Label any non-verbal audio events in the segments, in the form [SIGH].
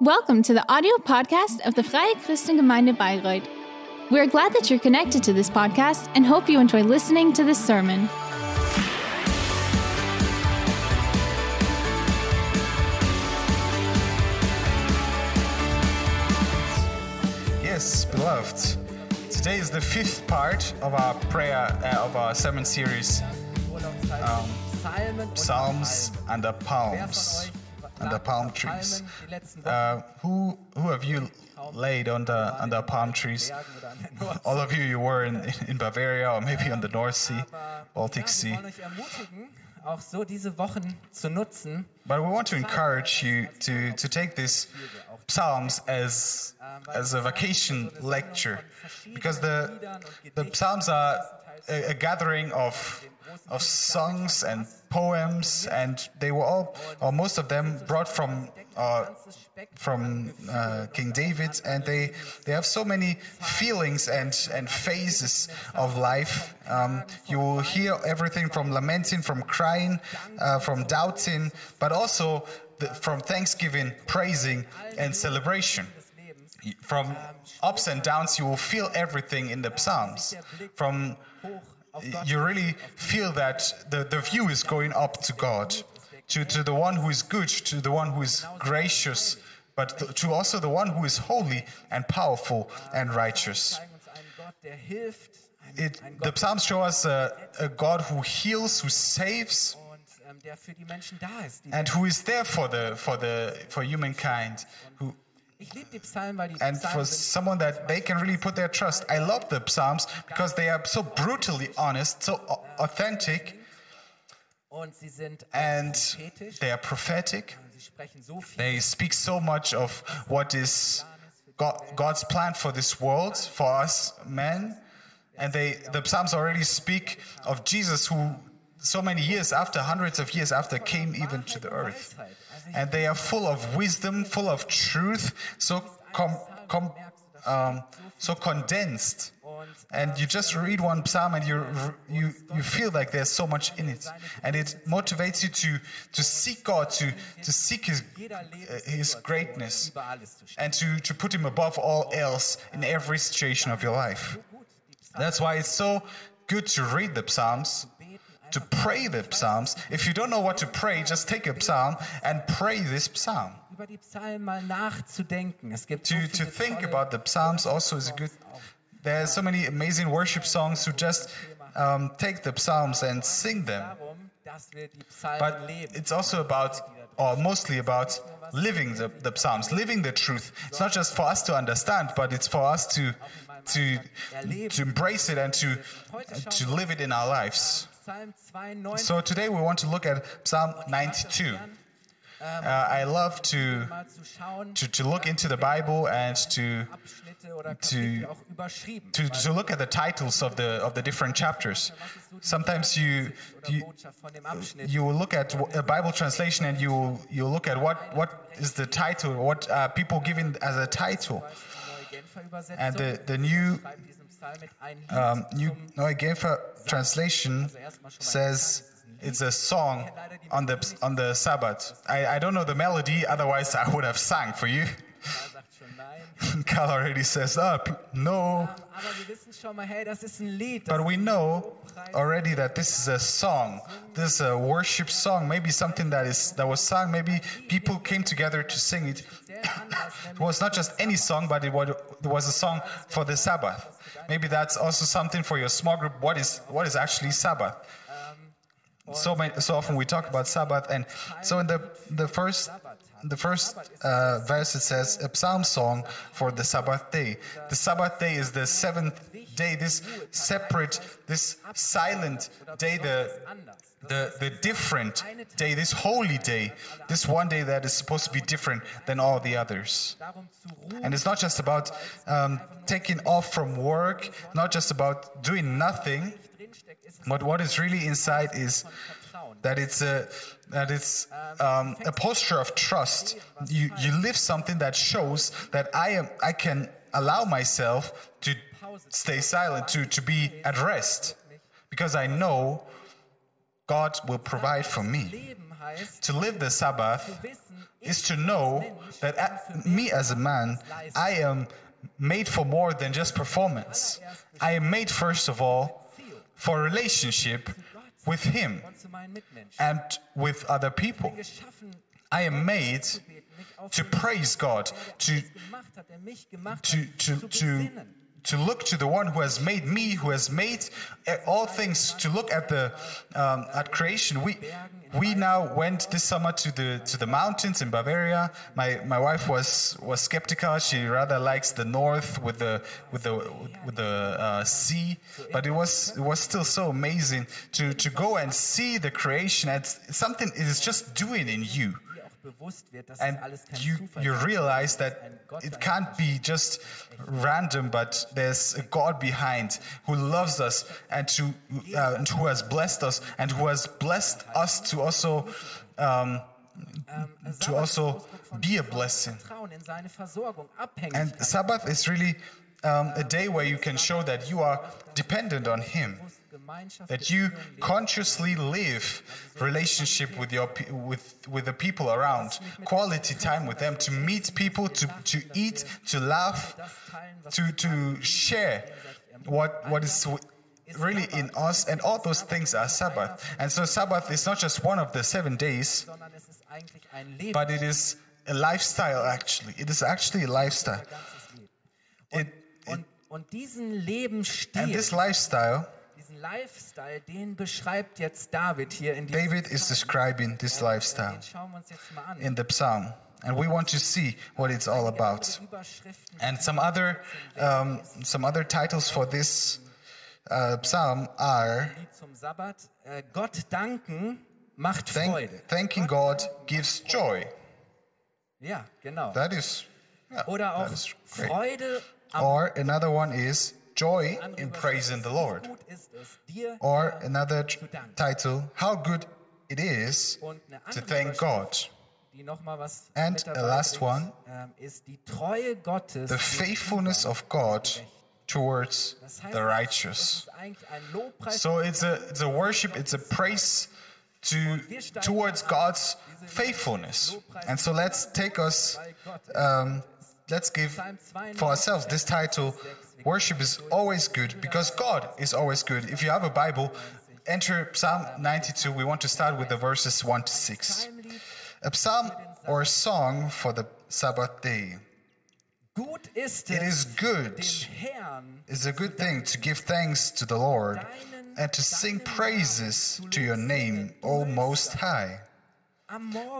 Welcome to the audio podcast of the Freie Christengemeinde Bayreuth. We're glad that you're connected to this podcast and hope you enjoy listening to this sermon. Yes, beloved. Today is the fifth part of our prayer uh, of our sermon series, um, Psalms and the Palms and the palm trees. Uh, who who have you laid under under palm trees? All of you, you were in in Bavaria or maybe on the North Sea, Baltic Sea. auch so diese Wochen zu nutzen. But we want to encourage you to to take this Psalms as as a vacation lecture. Because the the Psalms are a, a gathering of of songs and poems and they were all or most of them brought from uh, from uh, King David and they they have so many feelings and and phases of life. Um, you will hear everything from lamenting from crying uh, from doubting but also from thanksgiving praising and celebration from ups and downs you will feel everything in the psalms from you really feel that the, the view is going up to God, to, to the one who is good, to the one who is gracious, but to, also the one who is holy and powerful and righteous. It, the Psalms show us a, a God who heals, who saves, and who is there for the for the for humankind, who and for someone that they can really put their trust. I love the Psalms because they are so brutally honest, so authentic, and they are prophetic. They speak so much of what is God, God's plan for this world, for us men. And they, the Psalms already speak of Jesus who so many years after, hundreds of years after, came even to the earth. And they are full of wisdom, full of truth, so com, com, um, so condensed. And you just read one psalm and you you you feel like there's so much in it, and it motivates you to to seek God, to to seek His uh, His greatness, and to to put Him above all else in every situation of your life. That's why it's so good to read the psalms to pray the psalms. If you don't know what to pray, just take a psalm and pray this psalm. To, to think about the psalms also is a good. There are so many amazing worship songs to just um, take the psalms and sing them. But it's also about, or mostly about, living the, the psalms, living the truth. It's not just for us to understand, but it's for us to to to embrace it and to to live it in our lives. So today we want to look at Psalm 92. Uh, I love to, to to look into the Bible and to to, to to look at the titles of the of the different chapters. Sometimes you you, you will look at a Bible translation and you you look at what what is the title, what people giving as a title, and the the new um, New Neue Genfer translation says it's a song on the on the Sabbath. I, I don't know the melody, otherwise I would have sang for you. [LAUGHS] Carl already says, up, no. But we know already that this is a song. This is a worship song. Maybe something that is that was sung. Maybe people came together to sing it. it was not just any song, but it was a song for the Sabbath. Maybe that's also something for your small group. What is what is actually Sabbath? So many, so often we talk about Sabbath, and so in the the first the first uh, verse it says a psalm song for the Sabbath day. The Sabbath day is the seventh day. This separate, this silent day, the the, the different day, this holy day, this one day that is supposed to be different than all the others. And it's not just about um, taking off from work, not just about doing nothing, but what is really inside is that it's a that it's um, a posture of trust. You you live something that shows that I am I can allow myself to stay silent, to to be at rest, because I know God will provide for me. To live the Sabbath is to know that a- me as a man, I am made for more than just performance. I am made, first of all, for relationship with Him and with other people. I am made to praise God, to to to to. To look to the one who has made me, who has made eh, all things. To look at the um, at creation. We we now went this summer to the to the mountains in Bavaria. My my wife was was skeptical. She rather likes the north with the with the with the uh, sea. But it was it was still so amazing to to go and see the creation. And something is just doing in you Dir auch bewusst wird, dass and you you realize that it can't be just random but there's a god behind who loves us and to uh, and who has blessed us and who has blessed us to also um, to also be a blessing. Vertrauen in seine Versorgung, Abhängigkeit. and sabbath is really um, a day where you can show that you are dependent on him that you consciously live relationship with your with with the people around quality time with them to meet people to to eat to laugh to to share what what is really in us and all those things are sabbath and so sabbath is not just one of the seven days sondern es ist eigentlich ein Leben. but it is a lifestyle actually it is actually a lifestyle it, it und, und diesen and this lifestyle Lifestyle, den beschreibt jetzt David hier in david is describing this lifestyle Den schauen wir uns jetzt mal an. in the psalm and we want to see what it's all about and some other um, some other titles for this uh, psalm are Lied zum Sabbat. Äh, Gott danken macht Freude. thanking god gives joy Ja, genau. that is yeah, Oder auch is great. Freude or another one is joy in praising the lord or another title how good it is to thank god And a last one. the faithfulness of god towards the righteous So it's a it's a worship, it's a praise to towards God's faithfulness. And so let's take us um, let's give for ourselves this title worship is always good because God is always good. If you have a Bible, enter Psalm 92. We want to start with the verses 1 to 6. A psalm or a song for the Sabbath day. It is good It's a good thing to give thanks to the Lord and to sing praises to your name, O Most High,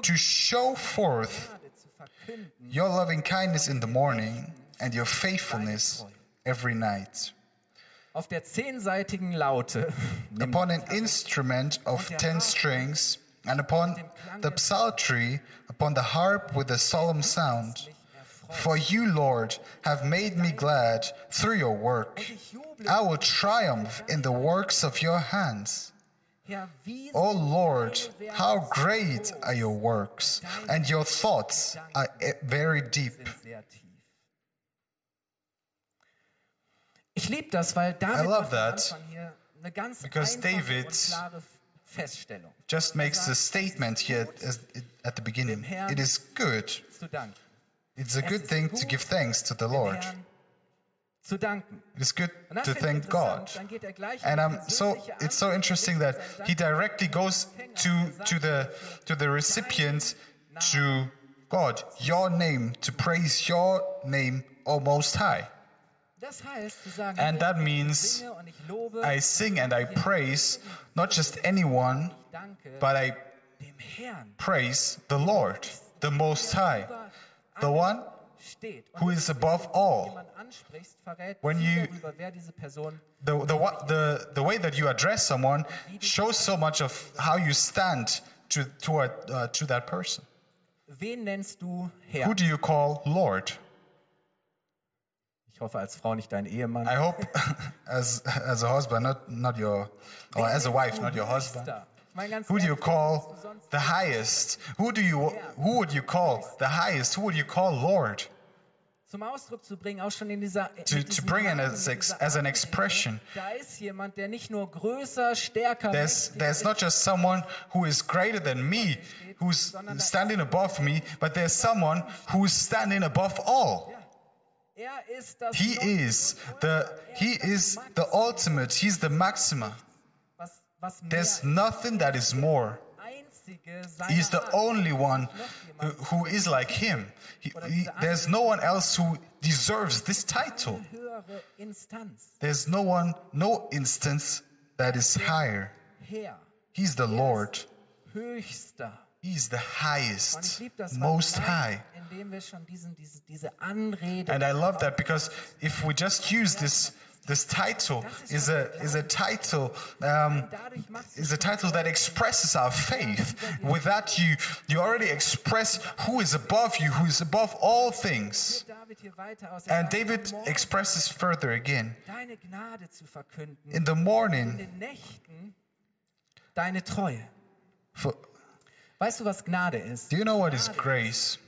to show forth your loving kindness in the morning and your faithfulness every night. Auf der zehnseitigen Laute [LAUGHS] Upon an instrument of ten strings, and upon the psaltery, upon the harp with a solemn sound. For you, Lord, have made me glad through your work. I will triumph in the works of your hands. O Lord, how great are your works, and your thoughts are very deep. sind sehr tief. Ich liebe das, weil David I love that, eine ganz because David und klare Feststellung Just makes a statement here at, at the beginning. It is good. zu. It's a good thing to give thanks to the Lord. Zu danken. It is good to thank God. Dann geht er And die so it's so interesting that he directly goes to to the to the recipient to God, your name, to praise your name, O Most High. Das heißt, zu sagen, And that means singe und ich lobe, I sing and I praise not just anyone, but I praise the Lord, the Most High, the one who is above all. jemand ansprichst, verrät When you- darüber, wer diese Person The, the, the, the way that you address someone shows so much of how you stand to, toward, uh, to that person. Wen nennst du Herr? Who do you call Lord? Ich hoffe als Frau nicht dein Ehemann. I hope [LAUGHS] as, as a husband, not, not your, or as a wife, not your husband. Who do you call the highest? Who do you, who would you call the highest? Who would you call Lord? zum Ausdruck zu bringen, auch schon in dieser to, mit to diesem bring Namen, as, as an expression. Da ist jemand, der nicht nur größer, stärker, There's, there's not just someone who is greater than me, who's standing above me, but there's someone who's standing above all. He is the he is the ultimate. He's the maxima. There's nothing that is more. He's the only one who, who is like him. He- he- there's no one else who deserves this title. There's no one, no instance that is higher. He's the Lord. Höchster. is the highest, liebe das, weil most high. indem wir schon diesen, diese, diese Anrede And I love that because if we just use this this title is a is a title um, dadurch machst du is a title that expresses our faith. With that, you you already express who is above you, who is above all things. David hier weiter aus. Er And David expresses further again deine Gnade zu verkünden, in the morning. den Nächten deine Treue. For, Weißt du, was Gnade ist? do you know what is grace?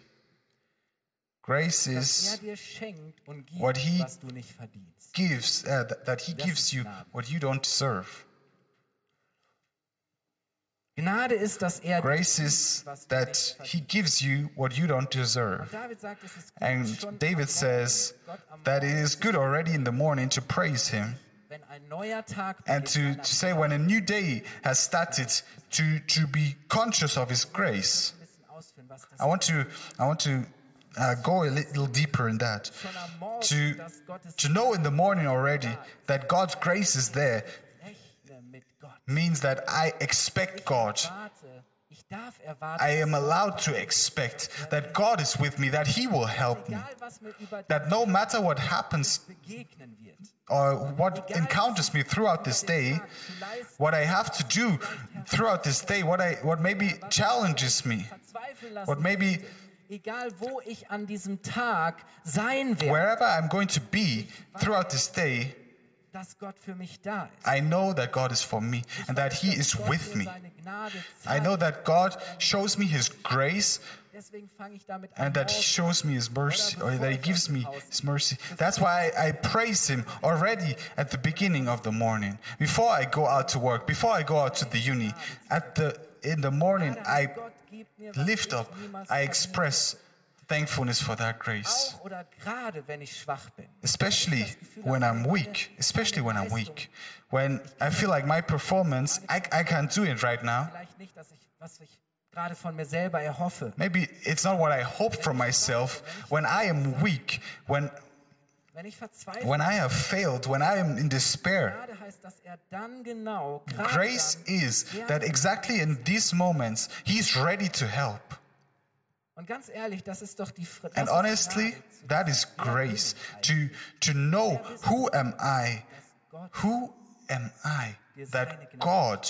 Grace er is dir schenkt und gibt, what he was du nicht verdienst. gives uh, th- that he gives you what you don't deserve. Gnade ist, dass er Grace is that he gives you what you don't deserve. David sagt, es ist gut, And David says Morgen Gott am that it is good already in the morning to praise him wenn ein neuer Tag and to, to say when a new day has started to, to be conscious of his grace. ein bisschen ausführen, was das I want to I want to uh, go a little deeper in that. schon am Morgen, To, to know in the morning already that God's grace is there Rechne mit Gott. means that I expect God. Warte, ich darf erwarten, I am allowed to expect that God is with me, that He will help me, egal was mir über dich that no matter what happens or what encounters me throughout this day, what I have to do throughout this day, what I what maybe challenges me, what maybe egal wo ich an diesem Tag sein werde, wherever I'm going to be throughout this day, dass Gott für mich da ist. I know that God is for me and that He is with me. I know that God shows me His grace ich damit and that He shows me His mercy, or that He gives me His mercy. That's why I, I praise Him already at the beginning of the morning, before I go out to work, before I go out to the uni. At the in the morning, I Gott gibt mir, was lift up, I express thankfulness for that grace. Auch oder gerade wenn ich schwach bin. Especially when I'm weak, especially when I'm weak. When I feel like my performance, I, I can't do it right now. Vielleicht nicht, dass ich, was ich gerade von mir selber erhoffe. Maybe it's not what I hope for myself. When I am weak, when Wenn ich verzweifle, when I have failed, when I am in despair, Gnade heißt, dass er dann genau, gerade grace is that exactly in these moments, He's ready to help. And ist honestly, that is grace. To, to know who am I? Who am I that God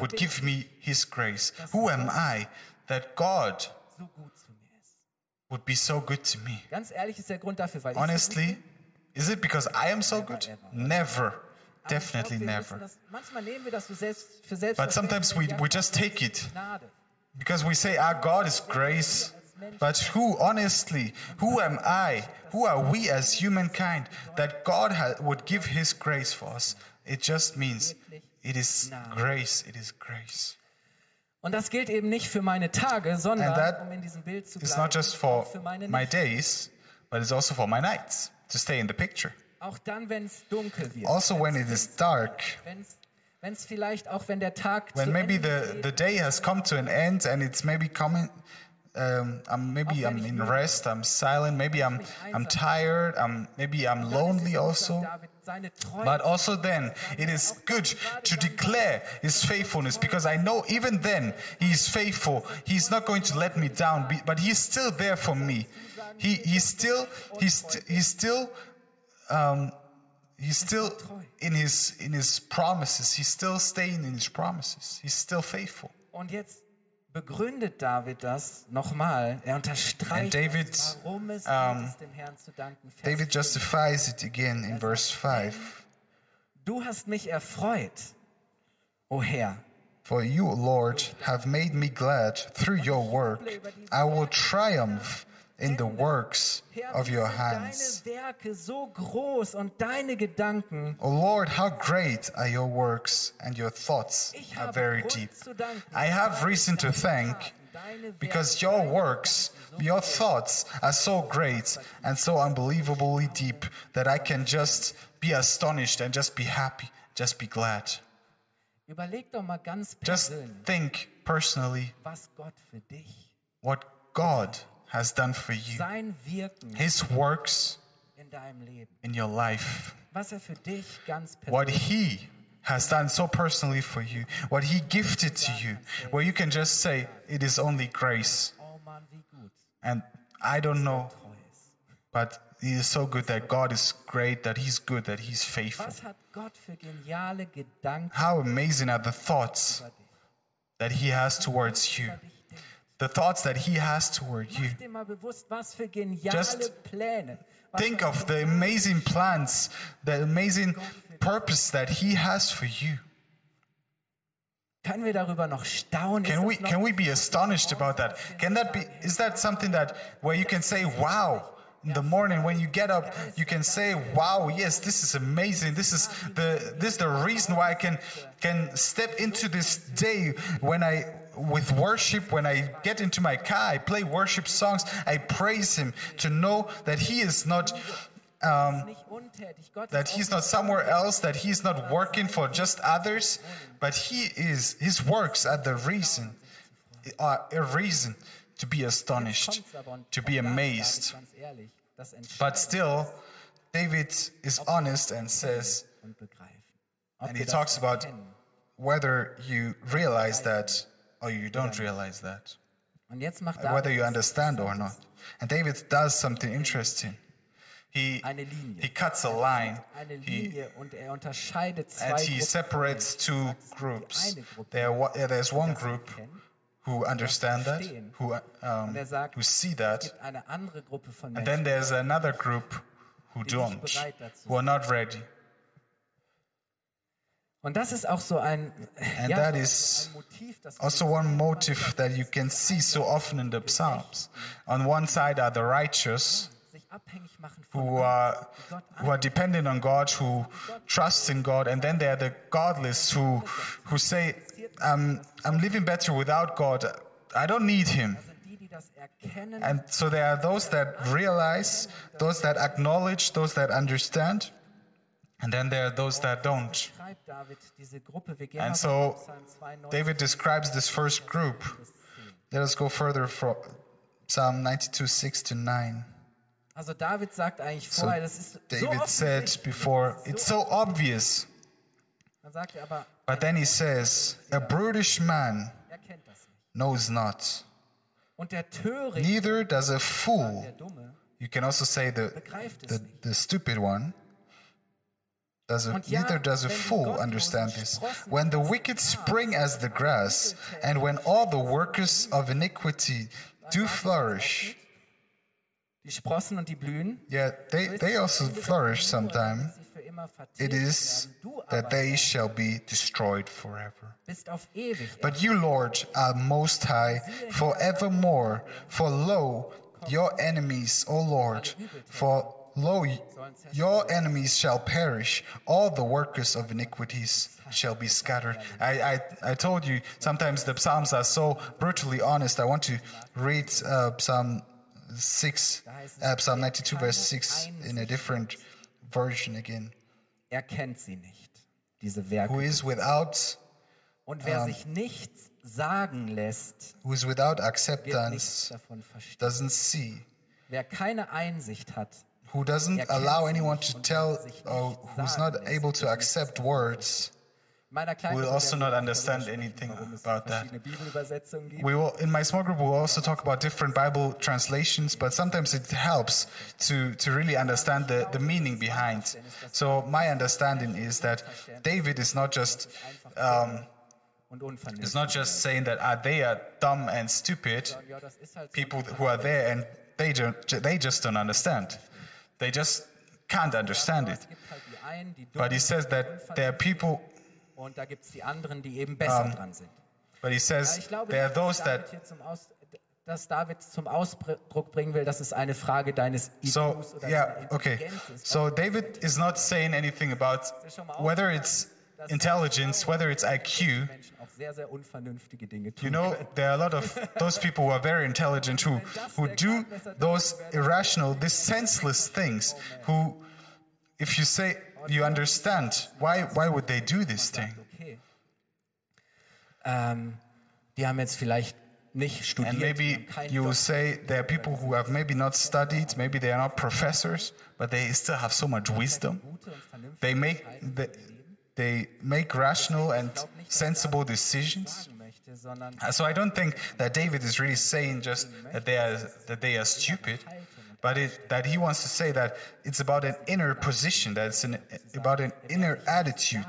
would give me His grace? Who am I that God so gut zu mir ist. would be so good to me? Ganz ehrlich ist der Grund dafür, weil ich so gut Honestly, is it because I am so good? Never. Definitely never. müssen Das, manchmal nehmen wir das so selbst, für But sometimes we, we just take it. Because we say, our God is grace. But who, honestly, who am I? Who are we as humankind that God ha- would give His grace for us? It just means it is grace. It is grace. Und das gilt eben nicht für meine Tage, And sondern, that um in diesem Bild zu bleiben, not just for für meine my days, but it's also for my nights to stay in the picture. Auch dann, wenn es dunkel wird. Also, when it is dark, Wenn es vielleicht auch, wenn der Tag when maybe the, the day has come to an end and it's maybe coming um, I'm maybe I'm in rest I'm silent maybe I'm I'm tired I'm maybe I'm lonely also. David seine Treue but also then it is good to declare his faithfulness because I know even then he is faithful. He's not going to let me down but he's still there for me. He he's still he's he's still um, he's still in his in his promises he's still staying in his promises he's still faithful Und jetzt begründet David das nochmal. Er unterstreicht, And David, das, warum es um, es dem Herrn zu danken. Vers David justifies it again in verse 5 Du hast mich erfreut, o Herr. For you, Lord, have made me glad through your work. I will triumph in the works of your hands. deine Werke so groß und deine Gedanken. O Lord, how great are your works, and your thoughts are very deep. I have reason to thank because your works, your thoughts are so great and so unbelievably deep that I can just be astonished and just be happy, just be glad. Überleg doch mal ganz Just think personally was Gott für dich, what God has done for you, sein Wirken His works in deinem Leben, in your life, was er für dich ganz what He has done so personally for you, what He gifted to you, where you can just say, It is only grace. Oh Mann, wie gut, And I don't know, but He is so good that God is great, that He's good, that He's faithful. Was hat Gott für geniale Gedanken How amazing are the thoughts that He has towards you, Über dich denkt. The thoughts that He has toward you. Mach dir mal bewusst, was für geniale Just Think of the amazing plans, the amazing purpose that He has for you. Können wir darüber noch staunen? Can we can we be astonished about that? Can that be is that something that where you can say wow in the morning when you get up you can say wow yes this is amazing this is the this is the reason why I can can step into this day when I with worship when I get into my car I play worship songs I praise him to know that he is not um, that he's not somewhere else, that he's not working for just others, but he is, his works are the reason, are a reason to be astonished, to be amazed. But still, David is honest and says, and he talks about whether you realize that or you don't realize that, Und jetzt macht whether you understand or not. And David does something interesting. He, he cuts a line. eine He, und er unterscheidet zwei and he separates two groups. There, there's one group who understand that, who um, er who see that, and then there's another group who don't, who are not ready. Und das ist auch so ein, And ja, that is ein Motiv, das Also, one motive that you can see so often in the Psalms. On one side are the righteous sich abhängig machen von who are who are dependent on God, who trust in God, and then there are the godless who who say, "I'm I'm living better without God. I don't need Him." sind die, die das erkennen And so there are those that realize, those that acknowledge, those that understand, and then there are those that don't. schreibt David diese Gruppe. Wir gehen And so auf Psalm 92, David describes this first group. Let us go further from Psalm 92, 6 to 9. Also David sagt eigentlich So vorher, das ist so David said before, it's so, obvious. er But then he says, a brutish man er kennt das nicht. knows not, Und der Töricht, neither does a fool. You can also say the, the, the stupid one. Does a, neither does a fool understand this. When the wicked spring as the grass, and when all the workers of iniquity do flourish, die Sprossen und die blühen, yeah, they, they also flourish sometime. sie für immer vertilgt It is that they shall be destroyed forever. bist auf ewig. But you, Lord, are most high forevermore. For lo, your enemies, O Lord, for lo, your enemies shall perish. All the workers of iniquities shall be scattered. I, I, I told you, sometimes the Psalms are so brutally honest. I want to read uh, Psalm 6, uh, Psalm 92, verse 6 in a different version again. Er kennt sie nicht, diese Werke. Who is without, Und wer sich nichts sagen lässt, who is without acceptance, doesn't see. Wer keine Einsicht hat, who doesn't allow anyone to tell or who's not able to accept words in meiner kleinen will also not understand anything about that. verschiedene Bibelübersetzungen gibt. we will in my small group we'll also talk about different bible translations but sometimes it helps to to really understand the the meaning behind so my understanding is that david is not just um, is not just saying that ah, they are dumb and stupid ja, das ist halt so. people who are there and they don't they just don't understand they just can't understand it Es gibt halt die einen, die dumm But he says that there are people, und da gibt es die anderen, die eben besser Um, dran sind. but he says ich glaube, there are those that hier zum Aus dass David zum Ausdruck bringen will, dass es eine Frage deines So, IQs oder yeah, okay. Ist. So David is not saying anything about whether it's intelligence, whether it's IQ. Sehr, sehr unvernünftige Dinge You tun. know, there are a lot of [LAUGHS] those people who are very intelligent who, who do those irrational, these senseless [LAUGHS] oh, things. Who, if you say oh, you understand, why, why would they do this thing? Ähm, die haben jetzt vielleicht nicht studiert. And maybe die haben keinen you will say there are people who have maybe not studied, maybe they are not professors, but they still have so much wisdom. Gute und vernünftige They make they, they make rational and sensible decisions. Uh, So I don't think that David is really saying just that they are that they are stupid, but it, that he wants to say that it's about an inner position, that it's an, about an inner attitude.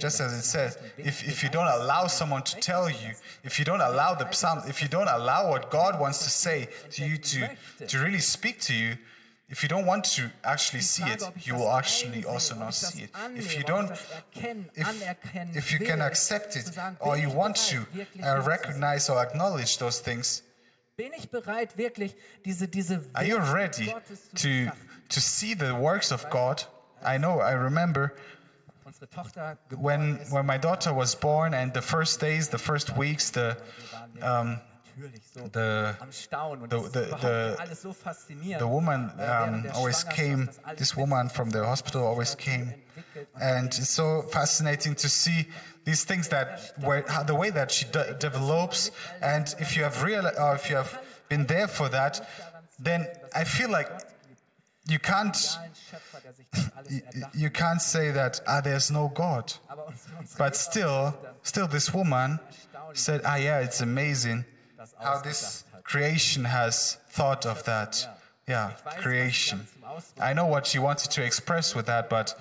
Just as it says, if, if you don't allow someone to tell you, if you don't allow the psalm, if you don't allow what God wants to say to you to, to really speak to you, if you don't want to actually see it, you will actually also not see it. If you don't, if, if you can accept it or you want to uh, recognize or acknowledge those things, Bin ich bereit, wirklich diese, diese are you ready to, to see the works of God? I know, I remember Unsere Tochter geboren when when my daughter was born and the first days, the first weeks, the um, natürlich so the am Staunen und the- the- the- alles so faszinierend. the woman um, always came. This woman from the hospital always came, and it's so fascinating to see these things that where how, the way that she de- develops. And if you have real or if you have been there for that, then I feel like you can't ein Schöpfer, der sich das alles [LAUGHS] you, can't say that ah, there's no God. Aber unsere, unsere But still, still, this woman said, "Ah, yeah, it's amazing how this creation has thought of that. Yeah, creation. I know what she wanted to express with that, but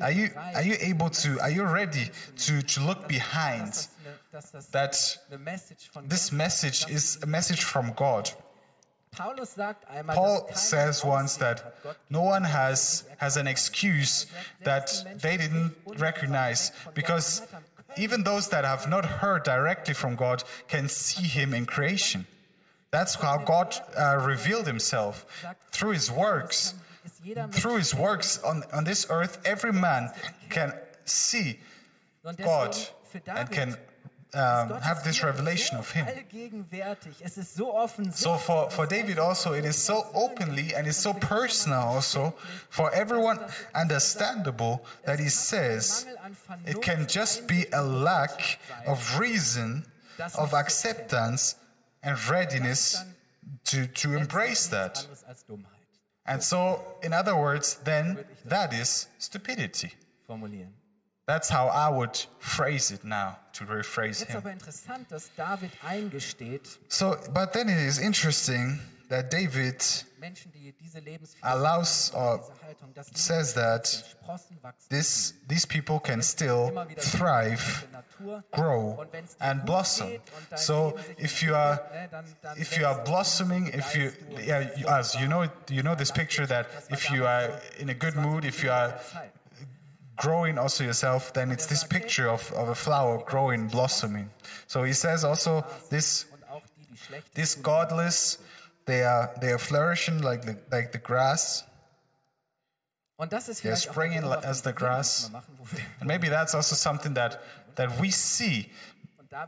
are you are you able to? Are you ready to to look behind dass das, dass das that eine Message von this message is a message from God? Paulus sagt einmal, Paul says once that no one has has an excuse that they didn't recognize because even those that have not heard directly from God can see him in creation. That's how God uh, revealed himself through his works. Through his works on, on this earth, every man can see God and can um, this revelation of him. allgegenwärtig. Es ist so for, for David also, it is so openly and it's so personal also for everyone understandable that he says it can just be a lack of reason, of acceptance and readiness to, to embrace that. anderes als Dummheit And so, in other words, then that is stupidity. That's how I would phrase it now, to rephrase Jetzt him. aber interessant, dass David eingesteht, So, but then it is interesting that David Menschen, die diese Lebensführung allows or diese Haltung, dass die says that Sprossen wachsen, this these people can still thrive, in der Natur. grow, Und wenn's dir and blossom. geht und dein So if you are ne, dann- dann if you are wächst du, blossoming, if you steigst du und yeah, you, as you know you know this picture that if you are in a good mood, if you are. Growing also yourself, then it's this picture of, of a flower growing, blossoming. So he says also this Und auch die, die schlecht this godless, they are they are flourishing like the like the grass. Und das ist They're springing as the grass. manchmal machen, wo wir- And maybe that's also something that that we see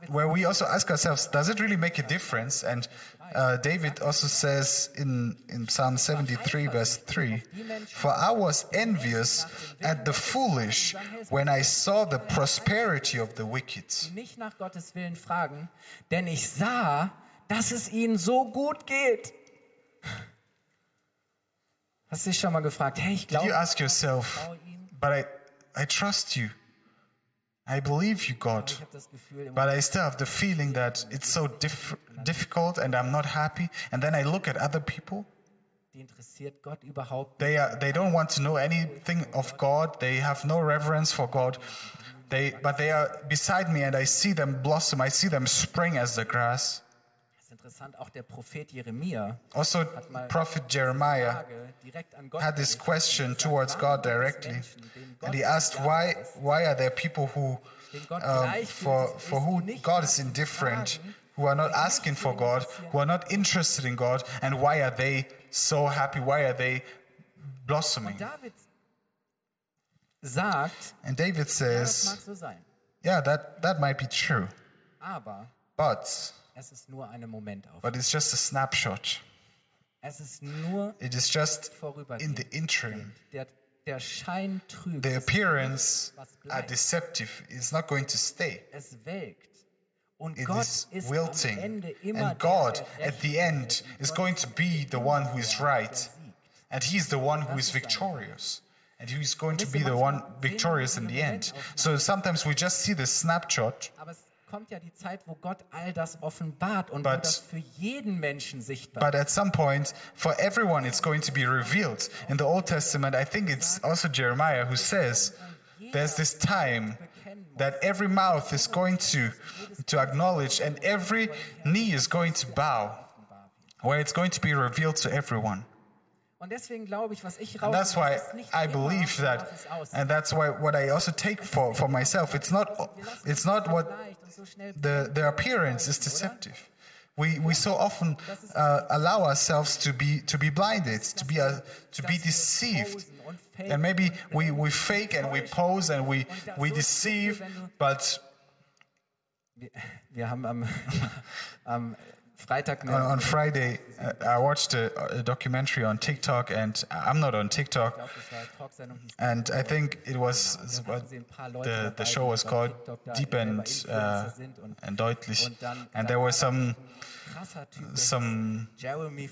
where we also ask ourselves, does it really make a difference? And uh, David also says in, in Psalm 73, verse 3 For I was envious at the foolish when I saw the prosperity of the wicked. nicht nach Gottes Willen fragen, denn ich sah, dass es ihnen so gut geht. Hast du dich schon mal gefragt, hey, ich Did you ask yourself, but I, I trust you. I believe you, God. ich habe das Gefühl, im But I still have the feeling that it's so diff- difficult and I'm not happy. And then I look at other people die interessiert Gott überhaupt They are, they don't want to know anything of God. They have no reverence for God. They, but they are beside me, and I see them blossom. I see them spring as the grass. Interessant, auch der Prophet Jeremia Also, Prophet Jeremiah Frage direkt an Gott had this question towards God directly, and he asked, "Why, why are there people who, um, for for who God is indifferent, who are not asking for God, who are not interested in God, and why are they so happy? Why are they blossoming? And David says, mag so sein, yeah, that, that might be true, but, es ist nur eine Momentaufnahme. but it's just a snapshot. Es ist nur It is just in the interim. Der, der Schein trügt. The appearance are deceptive. It's not going to stay. Es welkt. Und It Gott is ist am wilting. Ende immer And God, at the end, is going to be the one who is right. And he is the one who is victorious. And He's going to be the one victorious in the end. So sometimes we just see the snapshot, Aber es kommt ja die Zeit, wo Gott all das offenbart und But- das für jeden Menschen sichtbar but at some point, for everyone, it's going to be revealed. In the Old Testament, I think it's also Jeremiah who says, there's this time that every mouth is going to, to acknowledge and every knee is going to bow, where it's going to be revealed to everyone. Und deswegen glaube ich, was ich And that's why ist nicht I believe that, was es aussieht. and that's why what I also take for, for myself. It's not, it's not what Leicht und so schnell the, the appearance is deceptive. We, we so often uh, allow ourselves to be to be blinded, to be uh, to be deceived, posen und fake. and maybe we, we fake and we pose and we we deceive, but Wir, wir haben am, [LAUGHS] am Freitag on, on Friday uh, I watched a, a documentary on TikTok, and I'm not on TikTok, das war eine Talksendung, hieß and I think it was da hatten sie ein paar Leute the, the show was called Deep and uh, and deutlich, and there were some krasser Typ, der some Jeremy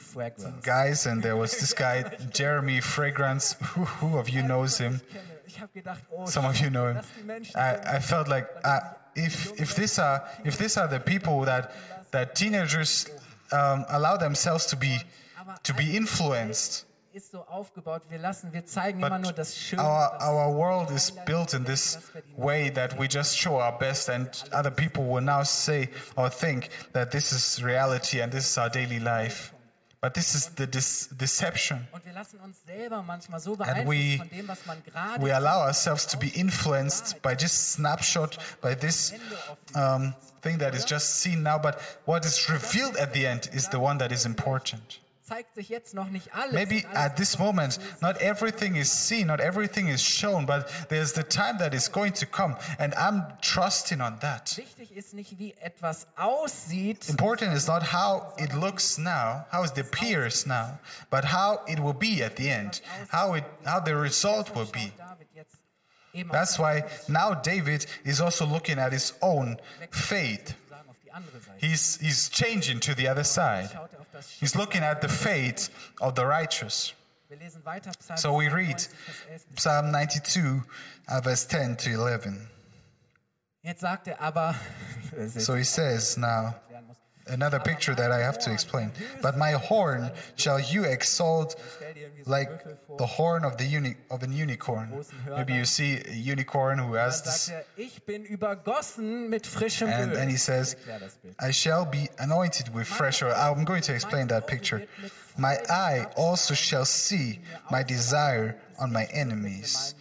guys, and there was this guy [LAUGHS] Jeremy Fragrance. Who, who of you knows him? Ich habe gedacht, oh, Some of you know him. dass die Menschen I, I felt like uh, if if these are if these are the people that that teenagers um, allow themselves to be to be influenced. ist so aufgebaut, wir lassen, wir zeigen immer nur But das Schöne. our our world is built in this way that we just show our best, and other people will now say or think that this is reality and this is our daily life. But this is the dis- deception. und wir lassen uns selber manchmal so we- von dem, was man gerade we allow ourselves to be influenced by just snapshot by this um, thing that is just seen now but what is revealed at the end is the one that is important zeigt sich jetzt noch nicht alles. maybe at this moment not everything is seen not everything is shown but there's the time that is going to come and i'm trusting on that Wichtig ist nicht, wie etwas aussieht, important is not how it looks now how it appears now but how it will be at the end how it how the result will be David jetzt eben That's why now David is also looking at his own faith. sagen auf die andere Seite. He's, he's changing to the other side. Schaut auf das Schiff. He's looking at the faith of the righteous. Wir lesen weiter Psalm So we read Psalm 92, uh, verse 10 to 11. Jetzt sagt er aber, [LAUGHS] es ist- So he says now, another picture that I have to explain. But my horn shall you exalt like the horn of the uni- of an unicorn. Maybe you see a unicorn who has this er, ich bin übergossen mit frischem And then he says, Erklär das Bild. I shall be anointed with fresh oil. I'm going to explain that picture. My eye also shall see my desire on my enemies,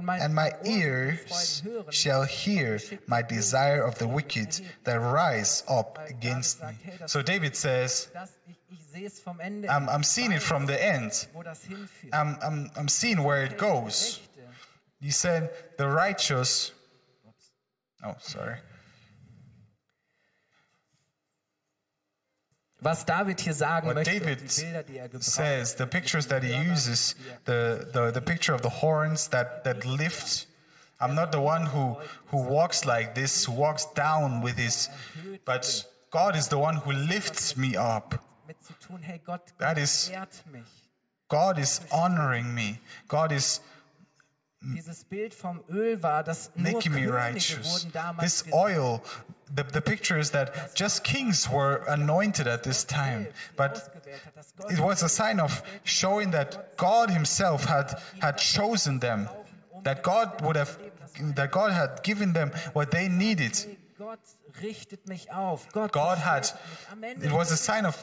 Meine Feinde. Und mein and my ears shall hear my desire of the wicked that rise up against me. So David says, Das, ich, ich sehe es vom Ende, I'm, I'm seeing it from the end. wo das hinführt. I'm, I'm, I'm seeing where it goes. He said, The righteous. Oh, sorry. Was David hier sagen What möchte, David die Bilder, die er gebraucht says, the pictures that he uses, the, the, the picture of the horns that, that lift. I'm not the one who, who walks like this, who walks down with his, but God is the one who lifts me up. mit zu tun, hey Gott, That is-. God is honoring me. God is Dieses Bild vom Öl war, dass nur making me righteous. This oil, the, the picture is that just kings were anointed at this time. But ausgewählt hat, dass Gott it was a sign of showing that God Himself had had chosen them, that God would have, that God had given them what they needed. Gott richtet mich auf. Gott, God had, beschützt mich. Am Ende it was a sign of.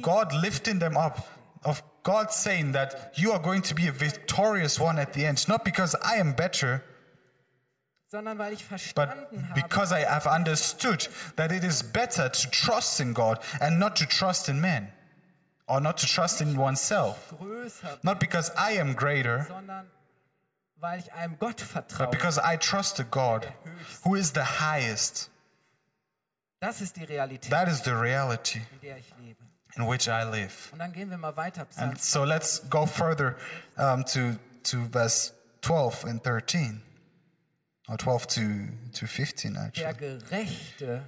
God lifting them up, of God saying that you are going to be a victorious one at the end, not because I am better, sondern weil ich but verstanden because I have understood that it is better to trust in God and not to trust in men, or not to trust in oneself. Not because I am greater, weil ich einem Gott but because I trust a God who is the highest. Das ist die Realität, That is the reality in der ich lebe. in which I live. Und dann gehen wir mal weiter. And so let's go further um, to, to verse 12 and 13, or 12 to, to 15 Der actually.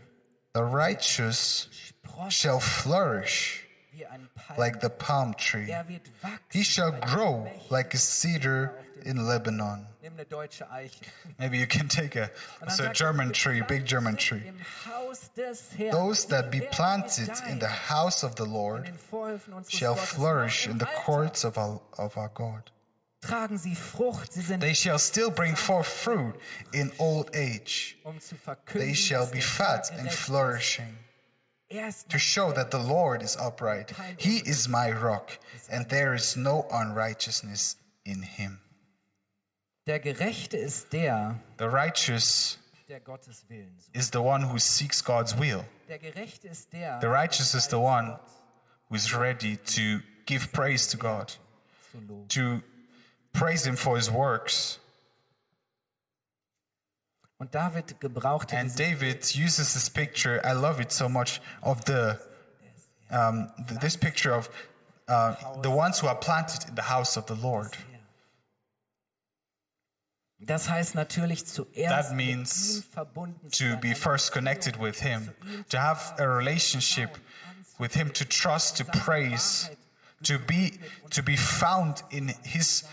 The righteous shall flourish wie ein Palm. like the palm tree. er He shall grow like a cedar in Lebanon. Nimm eine deutsche Eiche. Maybe you can take a, Und dann also a sagt German er, tree, big German tree. Im Haus des Herrn. Those that be planted in the house of the Lord den Vorhöfen unseres shall flourish in the courts of our, of our God. Tragen sie Frucht, sie sind They shall still bring forth fruit in old age. um zu They shall be fat and flourishing, Er to show that the Lord is upright. He is my rock, and there is no unrighteousness in him. Der Gerechte ist der, The righteous der Gottes Willen is the one who seeks God's will. Der Gerechte ist der, The righteous is the one who is ready to give praise to God, to praise Him for His works. Und David gebrauchte And David uses this picture, I love it so much, of the, um, th- this picture of uh, the ones who are planted in the house of the Lord. Das heißt natürlich zuerst That means mit ihm verbunden To be first connected with Him, to have a relationship with Him, to trust, to praise, to be, to be found in His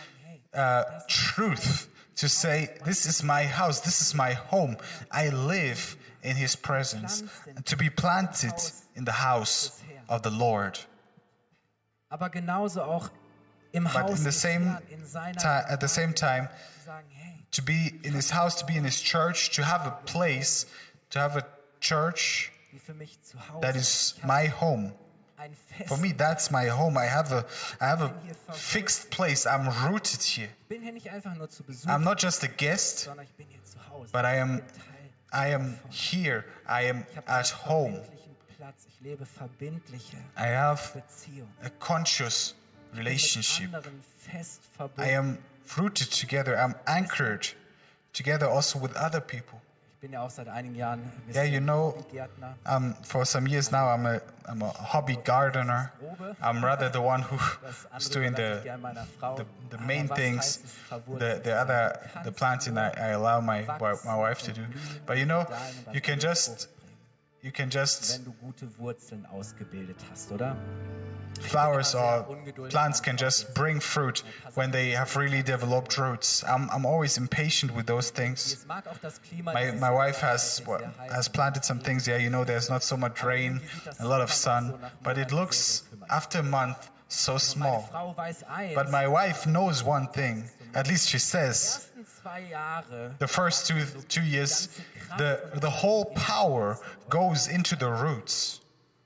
uh, truth, to say, This is my house, this is my home, I live in His presence, and to be planted in the house of the Lord. aber genauso auch im But in the same Herrn, in seiner time, at the same time, to be in His house, to be in His church, to have a place, to have a church die für mich zu Hause. that is my home. For me, that's my home. I have a, I have a fixed place. I'm rooted here. Ich bin hier nicht einfach nur zu Besuch, I'm not just a guest, sondern ich bin hier zu Hause. but I am, I am here. I am at home. verbindlichen Platz. Ich lebe verbindliche I have a conscious relationship. Mit anderen fest I am rooted together. I'm anchored together also with other people. Ich bin ja auch seit einigen Jahren Yeah, you know, Gärtner. um, for some years now, I'm a, I'm a hobby gardener. I'm rather the one who [LAUGHS] is doing the, ich gern meiner Frau. the, the main things, heißt es, verwurzelt the, the other, the planting I, I allow my, my wife to do. But you know, und gedeihen und you can just, you can just, Wenn du gute Wurzeln ausgebildet hast, oder? flowers or plants can just bring fruit when they have really developed roots. I'm, I'm always impatient with those things. Es mag auch das Klima My, my wife has sehr well, heiß has planted some things. Yeah, you know, there's not so much rain, a lot of sun, but it looks after a month so small. Frau weiß eins, But my wife knows one thing. At least she says. Ersten zwei Jahre The first two two years, the the whole power goes into the roots,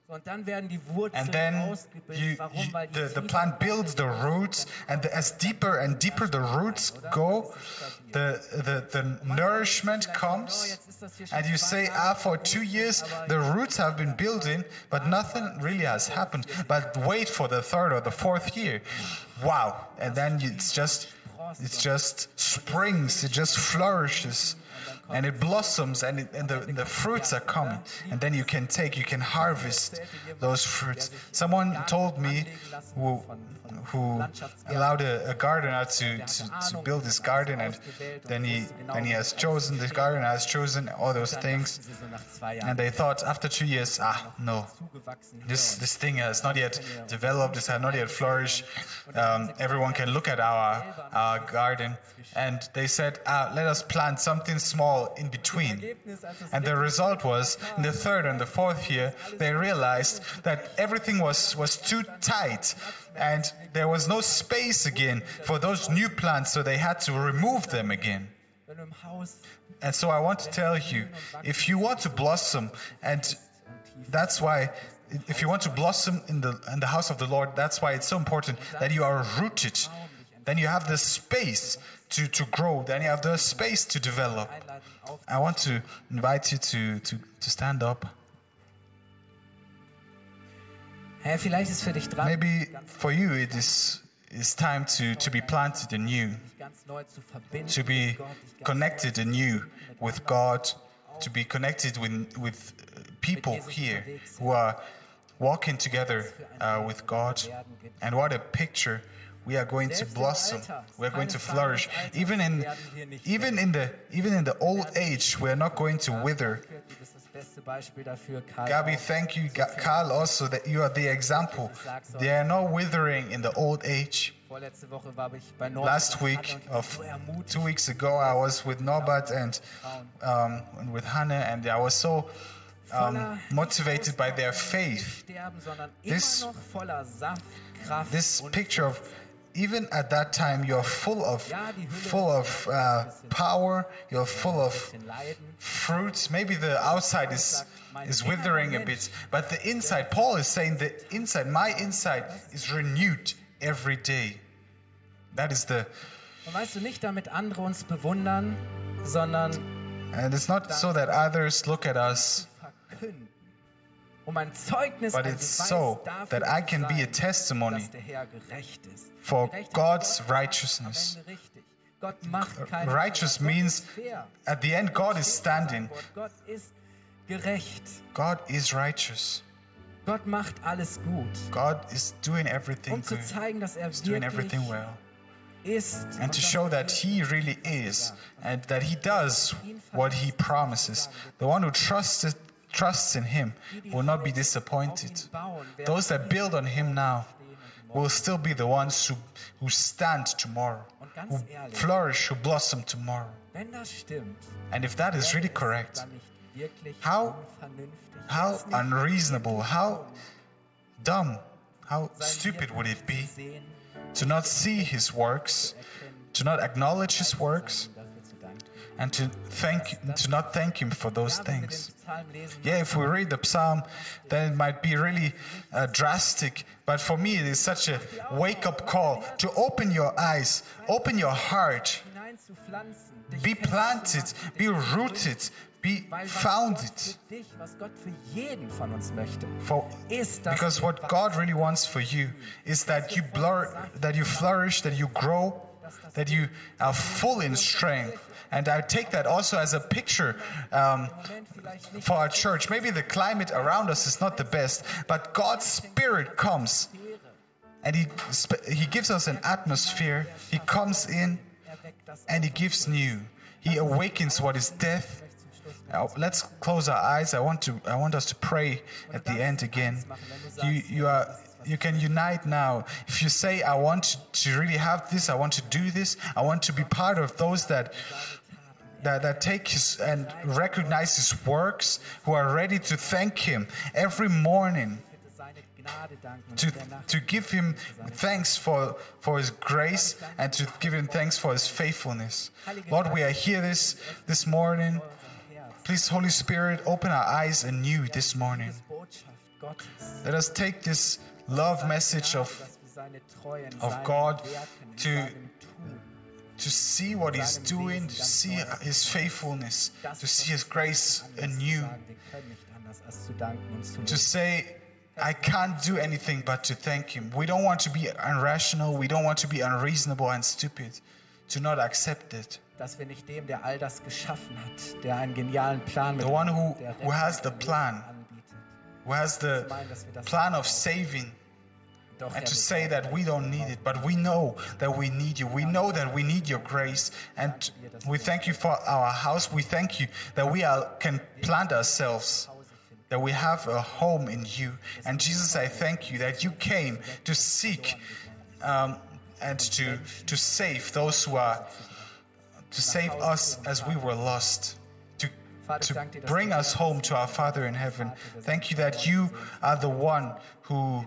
und dann werden die Wurzeln and then you, you- the the plant builds the roots, and the, as deeper and deeper the roots go, the the the nourishment comes. And you say, ah, for two years the roots have been building, but nothing really has happened. But wait for the third or the fourth year, wow! And then it's just, it's just springs. It just flourishes, and it blossoms, and, it, and the the fruits are coming. And then you can take, you can harvest those fruits. Someone told me who who allowed a, a gardener to, to, to build this garden, and then he then he has chosen this garden, has chosen all those things. And they thought after two years, ah, no, this this thing has not yet developed, this has not yet flourished. Um, everyone can look at our our garden, and they said, ah, let us plant something small in between. And the result was, in the third and the fourth year, they realized that everything was, was too tight and there was no space again for those new plants, so they had to remove them again. And so I want to tell you if you want to blossom, and that's why. If you want to blossom in the in the house of the Lord, that's why it's so important that you are rooted. Then you have the space to, to grow. Then you have the space to develop. I want to invite you to, to, to stand up. Herr, vielleicht ist für dich dran, Maybe for you it is it's time to, to be planted anew, dich ganz neu zu verbinden. to be mit Gott, dich connected anew with God, to be connected with, with people here who are walking together uh, with God. And what a picture! We are going to blossom. We are going to flourish. Even in, even in the, even in the old age, we are not going to wither. Du bist das beste Beispiel dafür, Karl. Gabi, thank you, Carl, also that you are the example. They are not withering in the old age. Vorletzte Woche war ich bei Norbert Last week, Hannah und ich war of two weeks ago, I was with Norbert and, um, and with Hannah, and I was so um, motivated by their faith. This- immer noch voller Saft, Kraft This picture of even at that time, you're full of full of uh, power. You're full of fruits. Maybe the outside is is withering a bit, but the inside. Paul is saying the inside, my inside, is renewed every day. That is the, Und weißt du, nicht damit andere uns bewundern, sondern and it's not so that others look at us. Um ein Zeugnis, but it's so that I can be a testimony dass der Herr gerecht ist. for God's righteousness. am Ende richtig. Gott macht keine Righteous means at the end, God is Steht in seinem standing. Wort. Gott gerecht. God is righteous. Gott macht alles gut. God is doing everything Um good. zeigen, er He's doing everything well. And to show er that He really is and that He does what He promises. The one who trusts, trusts in Him will not be disappointed. Those that build on Him now will still be the ones who, who stand tomorrow, who flourish, who blossom tomorrow. And if that is really correct, How- how unreasonable, how dumb, how stupid would it be to not see His works, to not acknowledge His works, and to thank to not thank him for those things. Yeah if we read the psalm then it might be really uh, drastic but for me it is such a wake-up call to open your eyes open your heart. Be planted be rooted be founded. For because what God really wants for you is that you blur that you flourish that you grow that you are full in strength and I take that also as a picture um, for our church. Maybe the climate around us is not the best, but God's Spirit comes and He, he gives us an atmosphere. He comes in and He gives new. He awakens what is death. Now, let's close our eyes. I want to. I want us to pray at the end again. You, you are. You can unite now. If you say, "I want to really have this. I want to do this. I want to be part of those that that, that take his and recognize his works, who are ready to thank him every morning, to, to give him thanks for, for his grace and to give him thanks for his faithfulness. Lord, we are here this, this morning. Please, Holy Spirit, open our eyes anew this morning. Let us take this love message of of God to- to see what he's doing, to see his faithfulness, to see his grace anew. sagen, wir können nicht anders als zu danken und zu to say, I can't do anything but to thank Him. We don't want to be irrational, we don't want to be unreasonable and stupid, to not accept it. dass wir nicht dem, der all das geschaffen hat, der einen genialen Plan mit The one who, who has the plan, who has the plan of saving, and to say that we don't need it, but we know that we need you. We know that we need your grace, and we thank you for our house. We thank you that we are, can plant ourselves. That we have a home in you. And Jesus, I thank you. that you came to seek um, and to, to save those who are, to save us as we were lost, to, to bring us home to our Father in heaven. Thank you that you are the one who,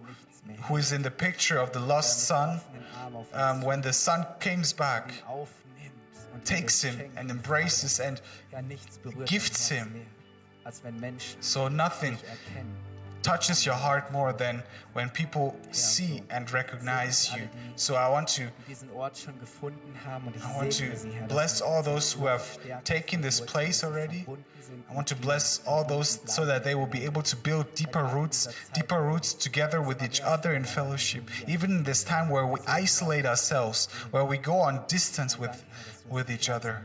who is in the picture of the lost son. Um, when the son comes back, takes him and embraces and gifts him. so nothing. Touches your heart more than when people see and recognize you. So I want to I want to bless all those who have taken this place already. I want to bless all those so that they will be able to build deeper roots, deeper roots together with each other in fellowship. Even in this time where we isolate ourselves, where we go on distance with with each other.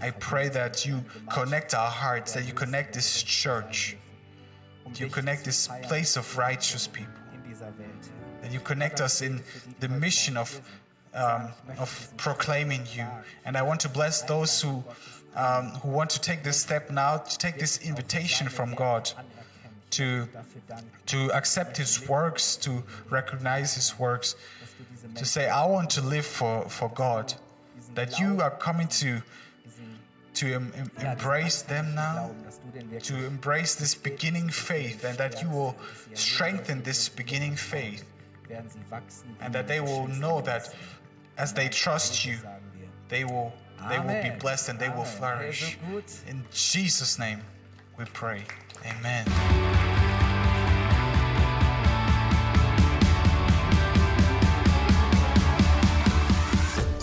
I pray that you connect our hearts, that you connect this church, you connect this place of righteous people, And you connect us in the mission of um, of proclaiming you. And I want to bless those who um, who want to take this step now, to take this invitation from God to to accept His works, to recognize His works, to say, "I want to live for for God." That you are coming to to em- em- embrace them now, to embrace this beginning faith, and that you will strengthen this beginning faith, and that they will know that as they trust you, they will they will be blessed and they will flourish. In Jesus' name, we pray. Amen.